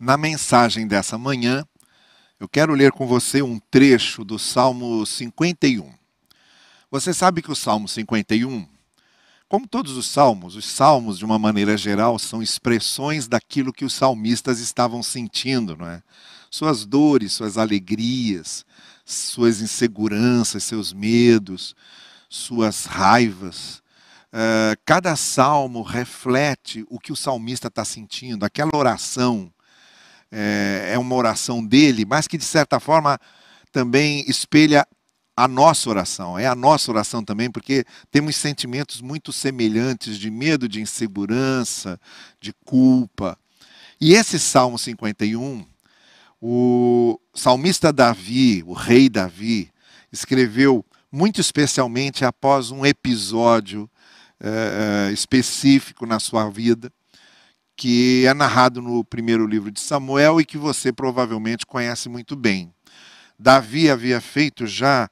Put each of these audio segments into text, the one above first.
Na mensagem dessa manhã, eu quero ler com você um trecho do Salmo 51. Você sabe que o Salmo 51, como todos os salmos, os salmos, de uma maneira geral, são expressões daquilo que os salmistas estavam sentindo, não é? Suas dores, suas alegrias, suas inseguranças, seus medos, suas raivas. Uh, cada salmo reflete o que o salmista está sentindo, aquela oração é, é uma oração dele, mas que de certa forma também espelha a nossa oração. É a nossa oração também, porque temos sentimentos muito semelhantes de medo, de insegurança, de culpa. E esse Salmo 51, o salmista Davi, o rei Davi, escreveu muito especialmente após um episódio é, específico na sua vida que é narrado no primeiro livro de Samuel e que você provavelmente conhece muito bem. Davi havia feito já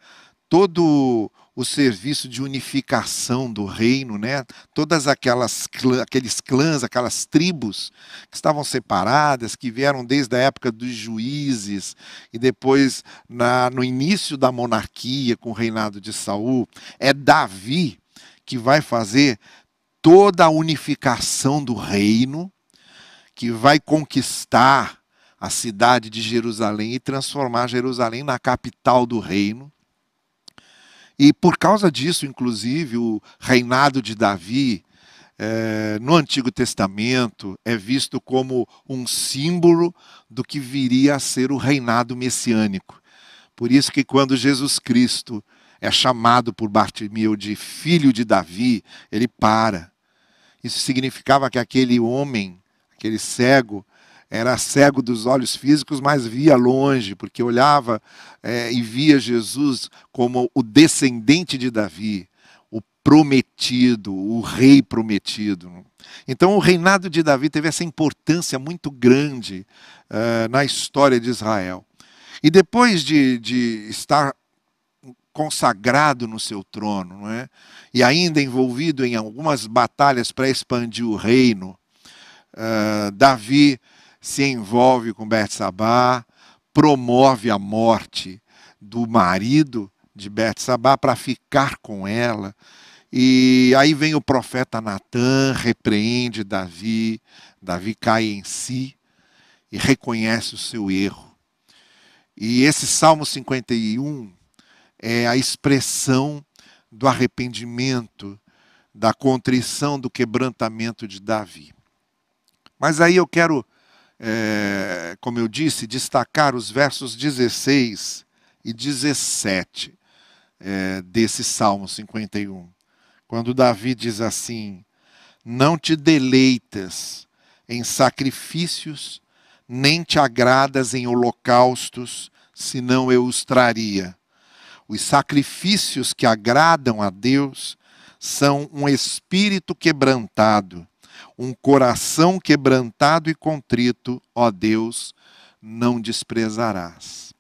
todo o serviço de unificação do reino, né? Todas aquelas aqueles clãs, aquelas tribos que estavam separadas, que vieram desde a época dos juízes e depois na, no início da monarquia com o reinado de Saul, é Davi que vai fazer toda a unificação do reino que vai conquistar a cidade de Jerusalém e transformar Jerusalém na capital do reino. E por causa disso, inclusive, o reinado de Davi é, no Antigo Testamento é visto como um símbolo do que viria a ser o reinado messiânico. Por isso que quando Jesus Cristo é chamado por Bartimeu de filho de Davi, ele para. Isso significava que aquele homem aquele cego, era cego dos olhos físicos, mas via longe, porque olhava é, e via Jesus como o descendente de Davi, o prometido, o rei prometido. Então, o reinado de Davi teve essa importância muito grande uh, na história de Israel. E depois de, de estar consagrado no seu trono, não é? e ainda envolvido em algumas batalhas para expandir o reino, Uh, Davi se envolve com Betsabá, promove a morte do marido de Betsabá para ficar com ela. E aí vem o profeta Natã, repreende Davi, Davi cai em si e reconhece o seu erro. E esse Salmo 51 é a expressão do arrependimento, da contrição, do quebrantamento de Davi. Mas aí eu quero, é, como eu disse, destacar os versos 16 e 17 é, desse Salmo 51. Quando Davi diz assim: Não te deleitas em sacrifícios, nem te agradas em holocaustos, senão eu os traria. Os sacrifícios que agradam a Deus são um espírito quebrantado um coração quebrantado e contrito, ó Deus, não desprezarás.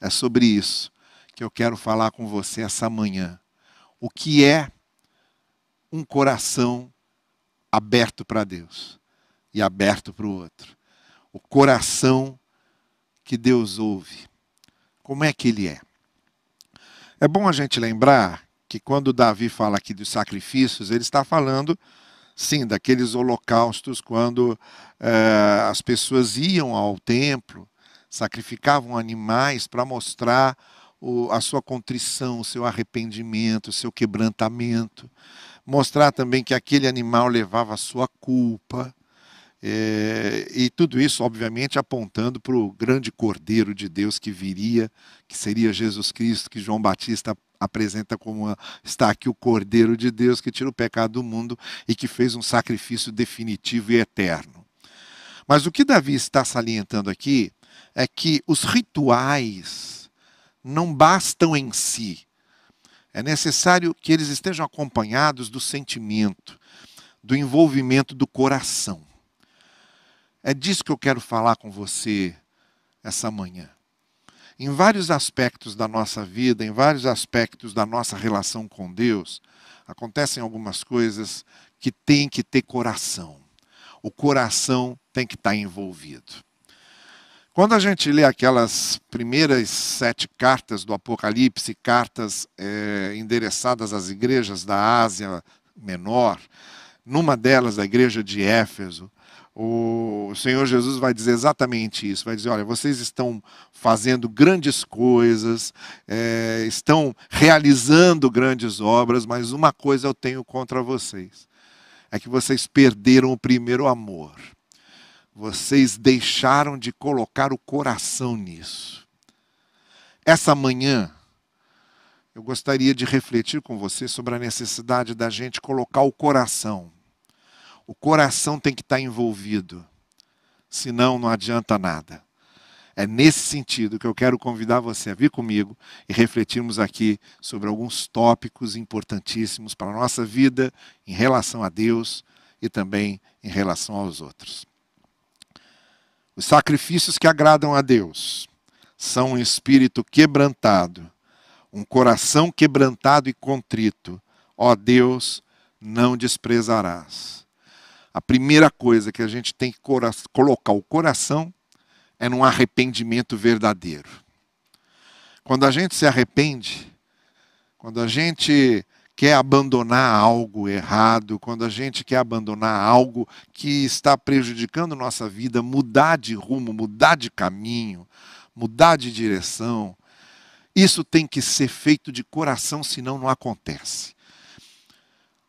É sobre isso que eu quero falar com você essa manhã. O que é um coração aberto para Deus e aberto para o outro? O coração que Deus ouve. Como é que ele é? É bom a gente lembrar que quando Davi fala aqui dos sacrifícios, ele está falando sim, daqueles holocaustos quando é, as pessoas iam ao templo, sacrificavam animais para mostrar o, a sua contrição, o seu arrependimento, o seu quebrantamento, mostrar também que aquele animal levava a sua culpa. É, e tudo isso, obviamente, apontando para o grande Cordeiro de Deus que viria, que seria Jesus Cristo, que João Batista apresenta como está aqui o Cordeiro de Deus que tira o pecado do mundo e que fez um sacrifício definitivo e eterno. Mas o que Davi está salientando aqui é que os rituais não bastam em si. É necessário que eles estejam acompanhados do sentimento, do envolvimento do coração. É disso que eu quero falar com você essa manhã em vários aspectos da nossa vida, em vários aspectos da nossa relação com Deus, acontecem algumas coisas que tem que ter coração. O coração tem que estar envolvido. Quando a gente lê aquelas primeiras sete cartas do Apocalipse, cartas é, endereçadas às igrejas da Ásia Menor, numa delas, a igreja de Éfeso, o Senhor Jesus vai dizer exatamente isso: vai dizer, olha, vocês estão fazendo grandes coisas, é, estão realizando grandes obras, mas uma coisa eu tenho contra vocês: é que vocês perderam o primeiro amor. Vocês deixaram de colocar o coração nisso. Essa manhã, eu gostaria de refletir com você sobre a necessidade da gente colocar o coração. O coração tem que estar envolvido, senão não adianta nada. É nesse sentido que eu quero convidar você a vir comigo e refletirmos aqui sobre alguns tópicos importantíssimos para a nossa vida em relação a Deus e também em relação aos outros. Os sacrifícios que agradam a Deus são um espírito quebrantado, um coração quebrantado e contrito. Ó Deus, não desprezarás. A primeira coisa que a gente tem que colocar o coração é num arrependimento verdadeiro. Quando a gente se arrepende, quando a gente quer abandonar algo errado, quando a gente quer abandonar algo que está prejudicando nossa vida, mudar de rumo, mudar de caminho, mudar de direção, isso tem que ser feito de coração, senão não acontece.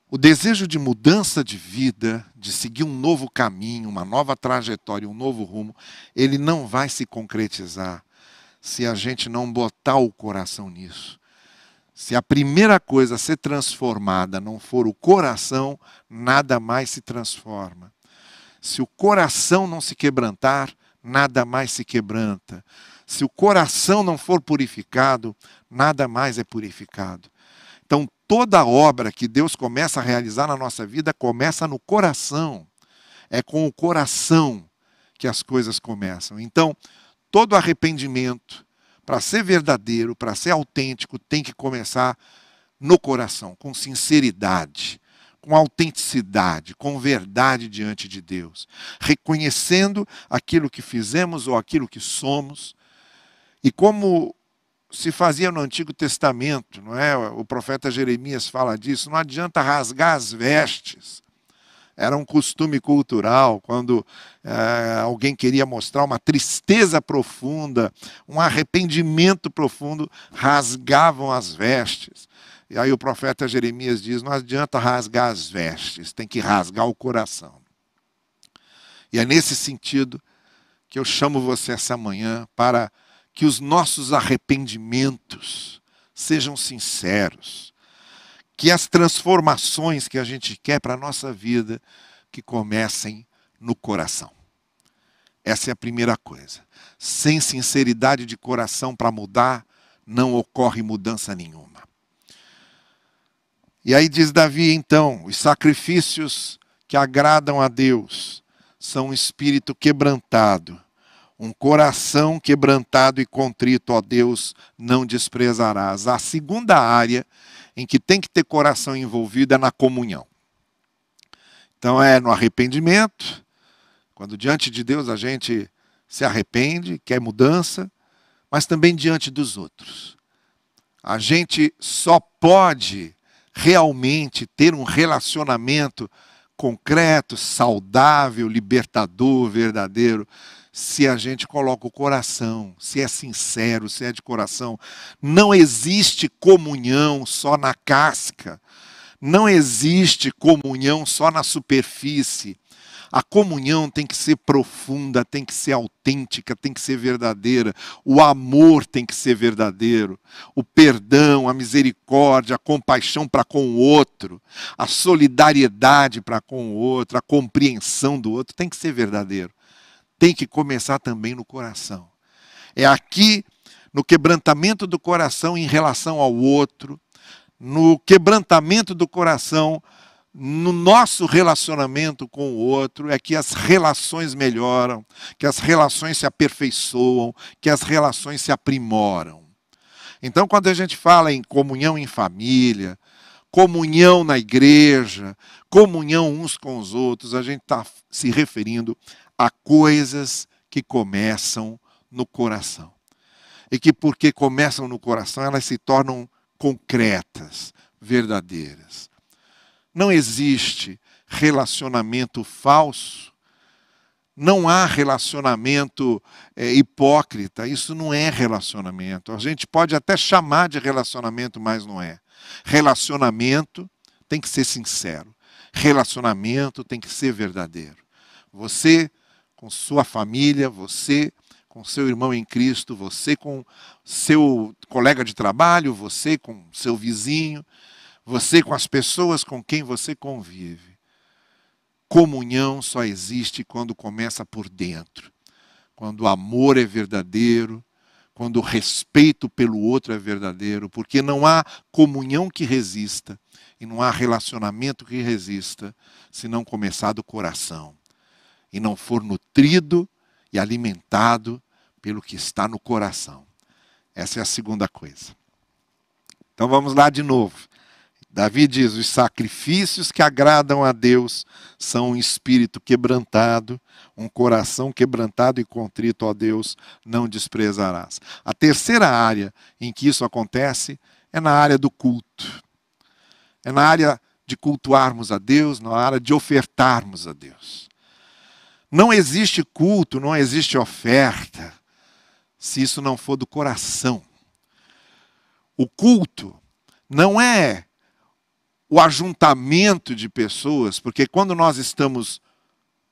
O desejo de mudança de vida, de seguir um novo caminho, uma nova trajetória, um novo rumo, ele não vai se concretizar se a gente não botar o coração nisso. Se a primeira coisa a ser transformada não for o coração, nada mais se transforma. Se o coração não se quebrantar, nada mais se quebranta. Se o coração não for purificado, nada mais é purificado. Então, toda obra que Deus começa a realizar na nossa vida começa no coração. É com o coração que as coisas começam. Então, todo arrependimento, para ser verdadeiro, para ser autêntico, tem que começar no coração, com sinceridade, com autenticidade, com verdade diante de Deus, reconhecendo aquilo que fizemos ou aquilo que somos. E como se fazia no Antigo Testamento, não é? O profeta Jeremias fala disso, não adianta rasgar as vestes era um costume cultural, quando é, alguém queria mostrar uma tristeza profunda, um arrependimento profundo, rasgavam as vestes. E aí o profeta Jeremias diz: não adianta rasgar as vestes, tem que rasgar o coração. E é nesse sentido que eu chamo você essa manhã para que os nossos arrependimentos sejam sinceros, que as transformações que a gente quer para a nossa vida que comecem no coração. Essa é a primeira coisa. Sem sinceridade de coração para mudar, não ocorre mudança nenhuma. E aí diz Davi, então, os sacrifícios que agradam a Deus são um espírito quebrantado, um coração quebrantado e contrito, ó Deus, não desprezarás. A segunda área em que tem que ter coração envolvido é na comunhão. Então é no arrependimento, quando diante de Deus a gente se arrepende, quer mudança, mas também diante dos outros. A gente só pode realmente ter um relacionamento concreto, saudável, libertador, verdadeiro, se a gente coloca o coração, se é sincero, se é de coração. Não existe comunhão só na casca. Não existe comunhão só na superfície. A comunhão tem que ser profunda, tem que ser autêntica, tem que ser verdadeira. O amor tem que ser verdadeiro. O perdão, a misericórdia, a compaixão para com o outro, a solidariedade para com o outro, a compreensão do outro tem que ser verdadeiro tem que começar também no coração. É aqui, no quebrantamento do coração em relação ao outro, no quebrantamento do coração, no nosso relacionamento com o outro, é que as relações melhoram, que as relações se aperfeiçoam, que as relações se aprimoram. Então, quando a gente fala em comunhão em família, comunhão na igreja, comunhão uns com os outros, a gente está se referindo a coisas que começam no coração. E que porque começam no coração, elas se tornam concretas, verdadeiras. Não existe relacionamento falso, não há relacionamento é, hipócrita, isso não é relacionamento. A gente pode até chamar de relacionamento, mas não é. Relacionamento tem que ser sincero, relacionamento tem que ser verdadeiro. Você com sua família, você com seu irmão em Cristo, você com seu colega de trabalho, você com seu vizinho, você com as pessoas com quem você convive. Comunhão só existe quando começa por dentro. Quando o amor é verdadeiro, quando o respeito pelo outro é verdadeiro, porque não há comunhão que resista e não há relacionamento que resista se não começar do coração e não for nutrido e alimentado pelo que está no coração. Essa é a segunda coisa. Então vamos lá de novo. Davi diz: os sacrifícios que agradam a Deus são um espírito quebrantado, um coração quebrantado e contrito a Deus não desprezarás. A terceira área em que isso acontece é na área do culto. É na área de cultuarmos a Deus, na área de ofertarmos a Deus. Não existe culto, não existe oferta, se isso não for do coração. O culto não é o ajuntamento de pessoas, porque quando nós estamos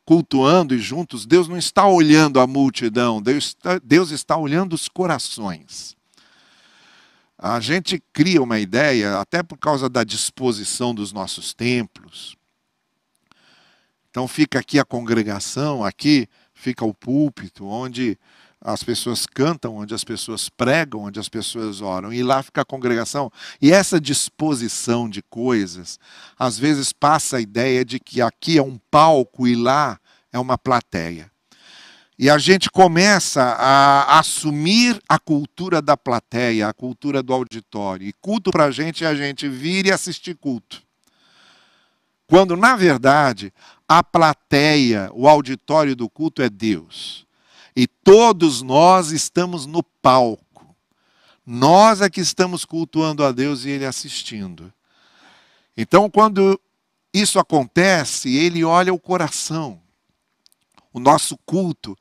cultuando e juntos, Deus não está olhando a multidão, Deus está, Deus está olhando os corações. A gente cria uma ideia, até por causa da disposição dos nossos templos. Então fica aqui a congregação, aqui fica o púlpito, onde as pessoas cantam, onde as pessoas pregam, onde as pessoas oram, e lá fica a congregação. E essa disposição de coisas, às vezes passa a ideia de que aqui é um palco e lá é uma plateia. E a gente começa a assumir a cultura da plateia, a cultura do auditório. E culto para a gente é a gente vir e assistir culto. Quando, na verdade, a plateia, o auditório do culto é Deus. E todos nós estamos no palco. Nós é que estamos cultuando a Deus e Ele assistindo. Então, quando isso acontece, Ele olha o coração. O nosso culto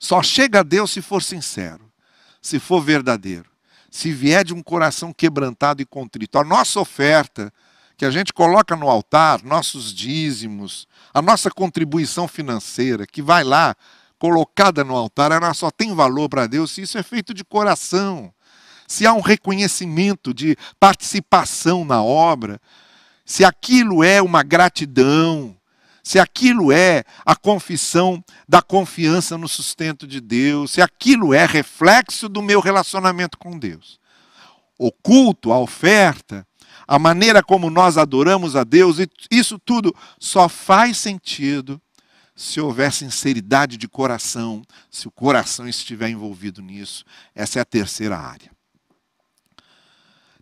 só chega a Deus se for sincero, se for verdadeiro, se vier de um coração quebrantado e contrito. A nossa oferta que a gente coloca no altar, nossos dízimos, a nossa contribuição financeira, que vai lá colocada no altar, ela só tem valor para Deus se isso é feito de coração. Se há um reconhecimento de participação na obra, se aquilo é uma gratidão, se aquilo é a confissão da confiança no sustento de Deus, se aquilo é reflexo do meu relacionamento com Deus. O culto, a oferta, a maneira como nós adoramos a Deus, isso tudo só faz sentido se houver sinceridade de coração, se o coração estiver envolvido nisso. Essa é a terceira área.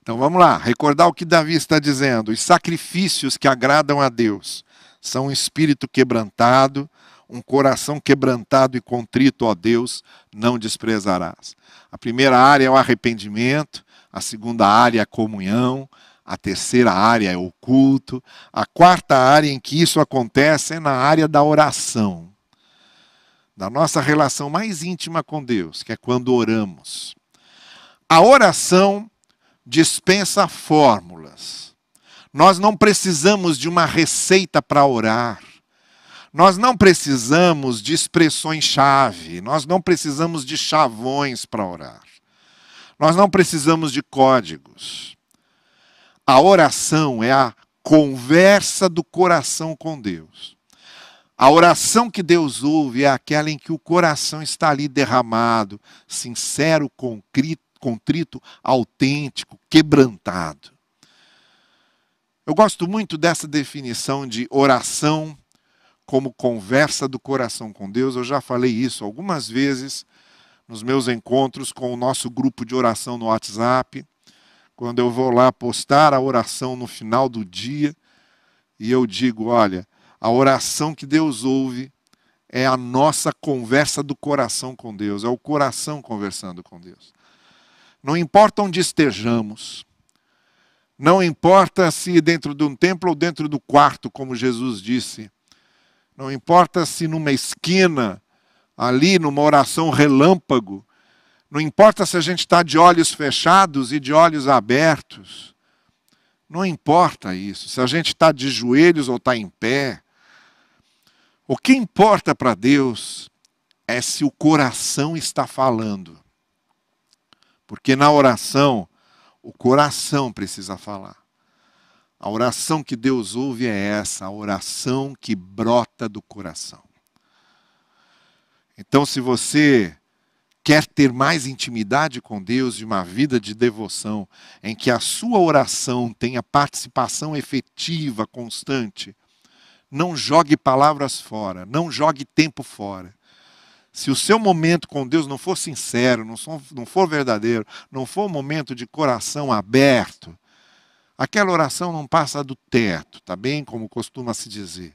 Então vamos lá, recordar o que Davi está dizendo. Os sacrifícios que agradam a Deus são um espírito quebrantado, um coração quebrantado e contrito, ó Deus, não desprezarás. A primeira área é o arrependimento, a segunda área é a comunhão, a terceira área é o culto. A quarta área em que isso acontece é na área da oração. Da nossa relação mais íntima com Deus, que é quando oramos. A oração dispensa fórmulas. Nós não precisamos de uma receita para orar. Nós não precisamos de expressões-chave. Nós não precisamos de chavões para orar. Nós não precisamos de códigos. A oração é a conversa do coração com Deus. A oração que Deus ouve é aquela em que o coração está ali derramado, sincero, contrito, autêntico, quebrantado. Eu gosto muito dessa definição de oração como conversa do coração com Deus. Eu já falei isso algumas vezes nos meus encontros com o nosso grupo de oração no WhatsApp quando eu vou lá postar a oração no final do dia e eu digo: olha, a oração que Deus ouve é a nossa conversa do coração com Deus, é o coração conversando com Deus. Não importa onde estejamos, não importa se dentro de um templo ou dentro do quarto, como Jesus disse, não importa se numa esquina, ali numa oração relâmpago, não importa se a gente está de olhos fechados e de olhos abertos, não importa isso, se a gente está de joelhos ou está em pé. O que importa para Deus é se o coração está falando. Porque na oração, o coração precisa falar. A oração que Deus ouve é essa, a oração que brota do coração. Então, se você quer ter mais intimidade com Deus de uma vida de devoção, em que a sua oração tenha participação efetiva, constante, não jogue palavras fora, não jogue tempo fora. Se o seu momento com Deus não for sincero, não for, não for verdadeiro, não for um momento de coração aberto, aquela oração não passa do teto, tá bem? Como costuma se dizer.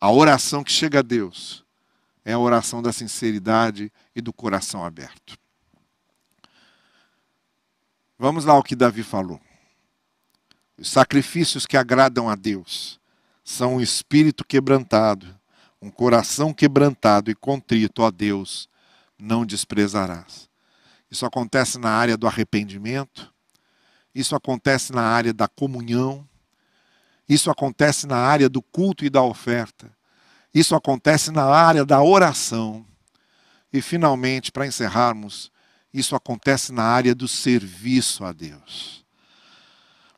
A oração que chega a Deus é a oração da sinceridade e do coração aberto. Vamos lá ao que Davi falou. Os sacrifícios que agradam a Deus são um espírito quebrantado, um coração quebrantado e contrito a Deus, não desprezarás. Isso acontece na área do arrependimento, isso acontece na área da comunhão, isso acontece na área do culto e da oferta. Isso acontece na área da oração. E, finalmente, para encerrarmos, isso acontece na área do serviço a Deus.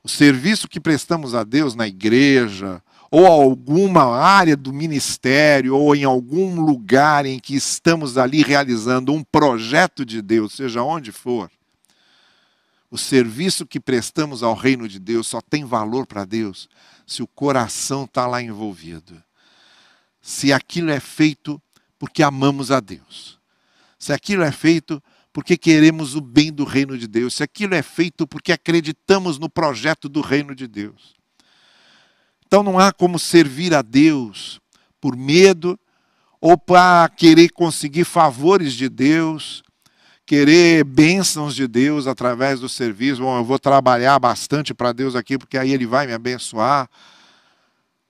O serviço que prestamos a Deus na igreja, ou alguma área do ministério, ou em algum lugar em que estamos ali realizando um projeto de Deus, seja onde for, o serviço que prestamos ao reino de Deus só tem valor para Deus se o coração está lá envolvido se aquilo é feito porque amamos a Deus, se aquilo é feito porque queremos o bem do reino de Deus, se aquilo é feito porque acreditamos no projeto do reino de Deus. Então não há como servir a Deus por medo ou para querer conseguir favores de Deus, querer bênçãos de Deus através do serviço. Bom, eu vou trabalhar bastante para Deus aqui porque aí Ele vai me abençoar.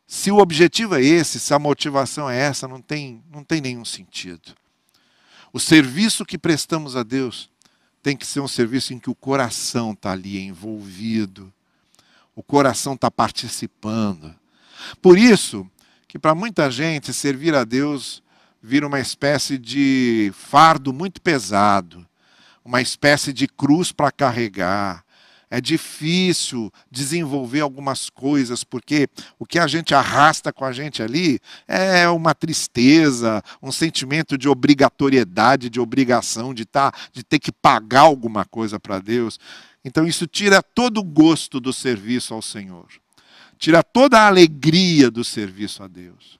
Se o objetivo é esse, se a motivação é essa, não tem, não tem nenhum sentido. O serviço que prestamos a Deus tem que ser um serviço em que o coração está ali envolvido, o coração está participando. Por isso que para muita gente servir a Deus vira uma espécie de fardo muito pesado, uma espécie de cruz para carregar, é difícil desenvolver algumas coisas, porque o que a gente arrasta com a gente ali é uma tristeza, um sentimento de obrigatoriedade, de obrigação, de, tá, de ter que pagar alguma coisa para Deus. Então isso tira todo o gosto do serviço ao Senhor, tira toda a alegria do serviço a Deus.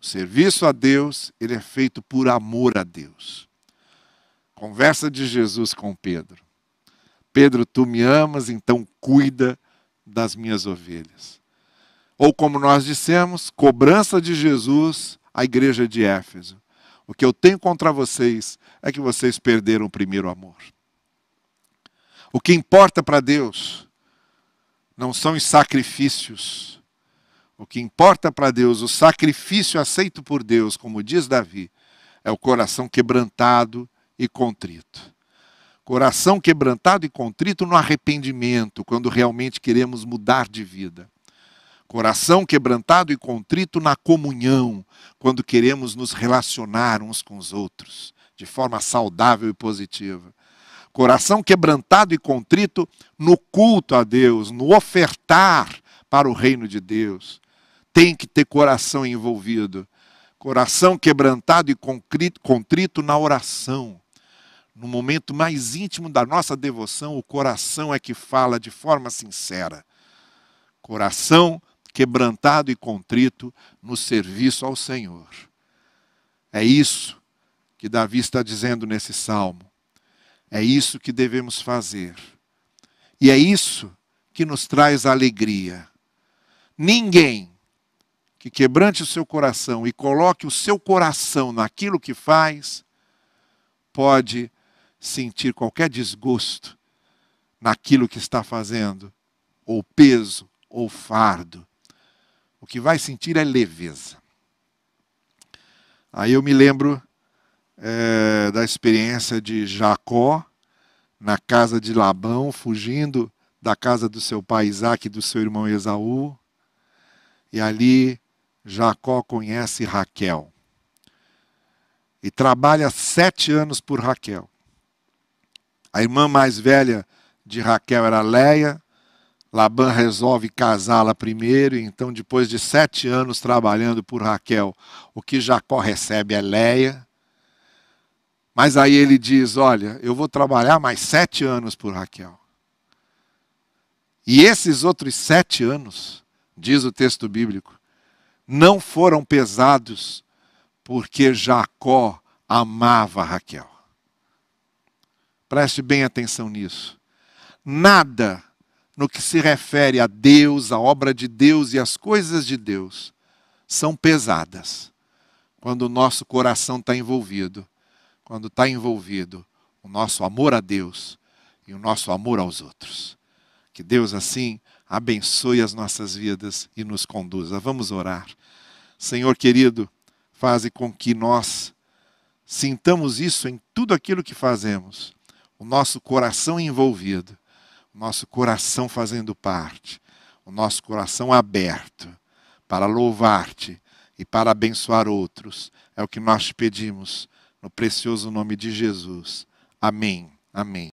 O serviço a Deus, ele é feito por amor a Deus. Conversa de Jesus com Pedro. Pedro, tu me amas, então cuida das minhas ovelhas. Ou como nós dissemos, cobrança de Jesus à igreja de Éfeso. O que eu tenho contra vocês é que vocês perderam o primeiro amor. O que importa para Deus não são os sacrifícios. O que importa para Deus, o sacrifício aceito por Deus, como diz Davi, é o coração quebrantado e contrito. Coração quebrantado e contrito no arrependimento, quando realmente queremos mudar de vida. Coração quebrantado e contrito na comunhão, quando queremos nos relacionar uns com os outros de forma saudável e positiva. Coração quebrantado e contrito no culto a Deus, no ofertar para o reino de Deus. Tem que ter coração envolvido. Coração quebrantado e contrito na oração no momento mais íntimo da nossa devoção, o coração é que fala de forma sincera. Coração quebrantado e contrito no serviço ao Senhor. É isso que Davi está dizendo nesse salmo. É isso que devemos fazer. E é isso que nos traz alegria. Ninguém que quebrante o seu coração e coloque o seu coração naquilo que faz, pode sentir qualquer desgosto naquilo que está fazendo, ou peso, ou fardo. O que vai sentir é leveza. Aí eu me lembro é, da experiência de Jacó na casa de Labão, fugindo da casa do seu pai Isaac e do seu irmão Esaú. E ali Jacó conhece Raquel. E trabalha sete anos por Raquel. A irmã mais velha de Raquel era Leia. Labã resolve casá-la primeiro, então, depois de sete anos trabalhando por Raquel, o que Jacó recebe é Leia. Mas aí ele diz: Olha, eu vou trabalhar mais sete anos por Raquel. E esses outros sete anos, diz o texto bíblico, não foram pesados porque Jacó amava Raquel. Preste bem atenção nisso. Nada no que se refere a Deus, a obra de Deus e as coisas de Deus são pesadas quando o nosso coração está envolvido, quando está envolvido o nosso amor a Deus e o nosso amor aos outros. Que Deus assim abençoe as nossas vidas e nos conduza. Vamos orar. Senhor querido, faze com que nós sintamos isso em tudo aquilo que fazemos, o nosso coração envolvido o nosso coração fazendo parte, o nosso coração aberto para louvar-te e para abençoar outros. É o que nós te pedimos, no precioso nome de Jesus. Amém. Amém.